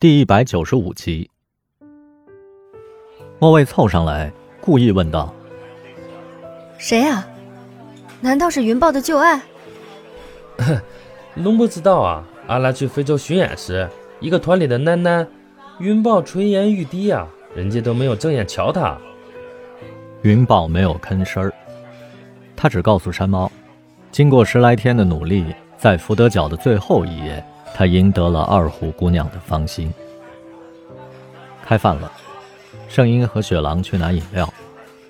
第一百九十五集，莫卫凑上来，故意问道：“谁呀？难道是云豹的旧爱？”“ 侬不知道啊，阿拉去非洲巡演时，一个团里的囡囡，云豹垂涎欲滴啊，人家都没有正眼瞧他。”云豹没有吭声儿，他只告诉山猫，经过十来天的努力，在福德角的最后一夜。他赢得了二虎姑娘的芳心。开饭了，圣音和雪狼去拿饮料。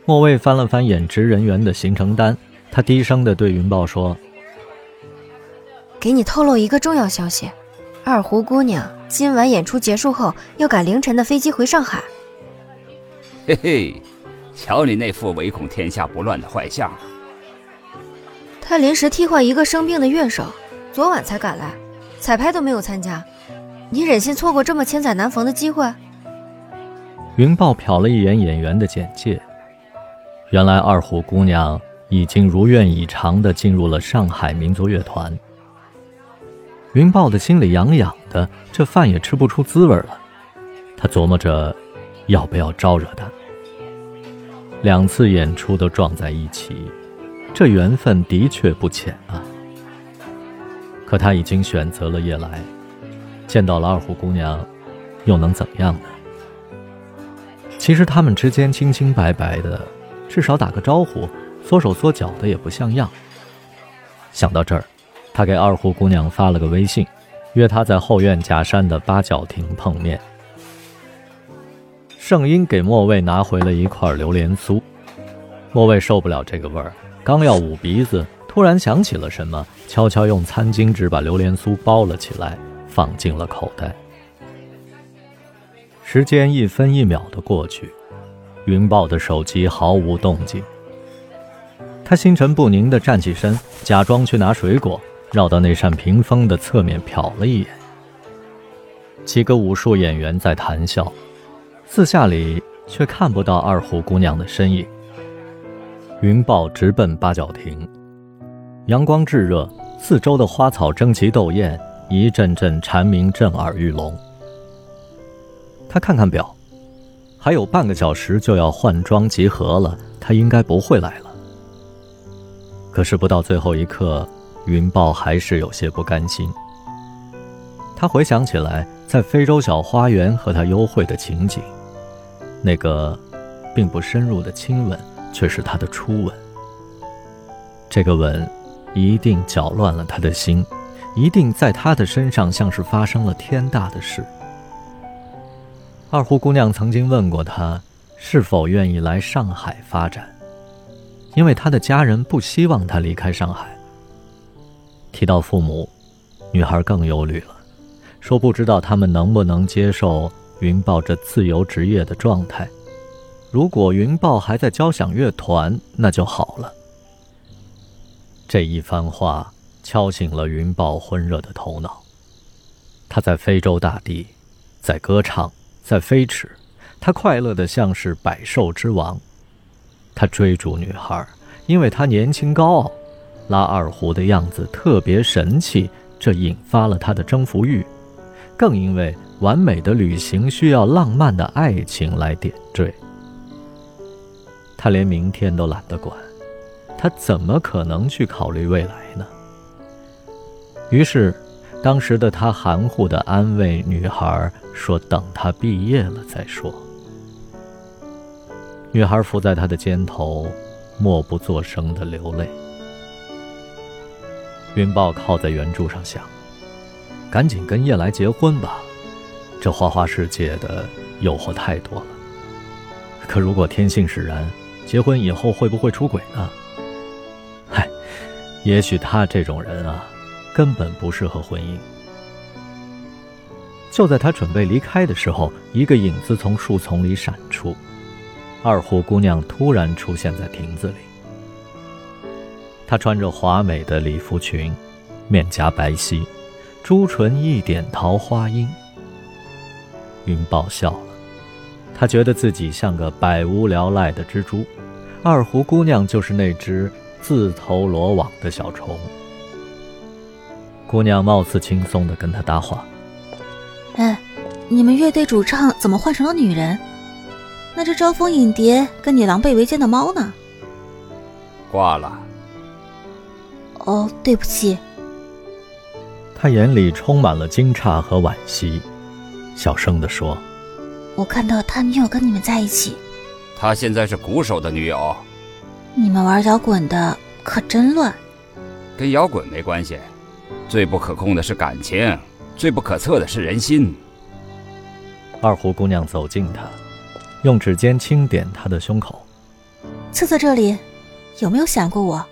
莫卫翻了翻演职人员的行程单，他低声的对云豹说：“给你透露一个重要消息，二胡姑娘今晚演出结束后要赶凌晨的飞机回上海。”嘿嘿，瞧你那副唯恐天下不乱的坏相。他临时替换一个生病的乐手，昨晚才赶来。彩排都没有参加，你忍心错过这么千载难逢的机会？云豹瞟了一眼演员的简介，原来二虎姑娘已经如愿以偿地进入了上海民族乐团。云豹的心里痒痒的，这饭也吃不出滋味了。他琢磨着，要不要招惹她。两次演出都撞在一起，这缘分的确不浅啊。可他已经选择了夜来，见到了二虎姑娘，又能怎么样呢？其实他们之间清清白白的，至少打个招呼，缩手缩脚的也不像样。想到这儿，他给二虎姑娘发了个微信，约她在后院假山的八角亭碰面。圣婴给莫卫拿回了一块榴莲酥，莫卫受不了这个味儿，刚要捂鼻子。突然想起了什么，悄悄用餐巾纸把榴莲酥包了起来，放进了口袋。时间一分一秒的过去，云豹的手机毫无动静。他心神不宁地站起身，假装去拿水果，绕到那扇屏风的侧面瞟了一眼。几个武术演员在谈笑，四下里却看不到二胡姑娘的身影。云豹直奔八角亭。阳光炙热，四周的花草争奇斗艳，一阵阵蝉鸣震耳欲聋。他看看表，还有半个小时就要换装集合了，他应该不会来了。可是不到最后一刻，云豹还是有些不甘心。他回想起来在非洲小花园和他幽会的情景，那个并不深入的亲吻，却是他的初吻。这个吻。一定搅乱了他的心，一定在他的身上像是发生了天大的事。二胡姑娘曾经问过他，是否愿意来上海发展，因为他的家人不希望他离开上海。提到父母，女孩更忧虑了，说不知道他们能不能接受云豹这自由职业的状态。如果云豹还在交响乐团，那就好了。这一番话敲醒了云豹昏热的头脑。他在非洲大地，在歌唱，在飞驰，他快乐的像是百兽之王。他追逐女孩，因为他年轻高傲，拉二胡的样子特别神气，这引发了他的征服欲。更因为完美的旅行需要浪漫的爱情来点缀。他连明天都懒得管。他怎么可能去考虑未来呢？于是，当时的他含糊地安慰女孩说：“等他毕业了再说。”女孩伏在他的肩头，默不作声地流泪。云豹靠在圆柱上想：“赶紧跟叶来结婚吧，这花花世界的诱惑太多了。可如果天性使然，结婚以后会不会出轨呢？”也许他这种人啊，根本不适合婚姻。就在他准备离开的时候，一个影子从树丛里闪出，二胡姑娘突然出现在亭子里。她穿着华美的礼服裙，面颊白皙，朱唇一点桃花音。云豹笑了，他觉得自己像个百无聊赖的蜘蛛，二胡姑娘就是那只。自投罗网的小虫，姑娘貌似轻松的跟他搭话：“哎，你们乐队主唱怎么换成了女人？那只招蜂引蝶、跟你狼狈为奸的猫呢？挂了。哦，对不起。他眼里充满了惊诧和惋惜，小声地说：“我看到他女友跟你们在一起。他现在是鼓手的女友。你们玩摇滚的可真乱。跟摇滚没关系，最不可控的是感情，最不可测的是人心。”二胡姑娘走近他，用指尖轻点他的胸口。测测这里，有没有想过我？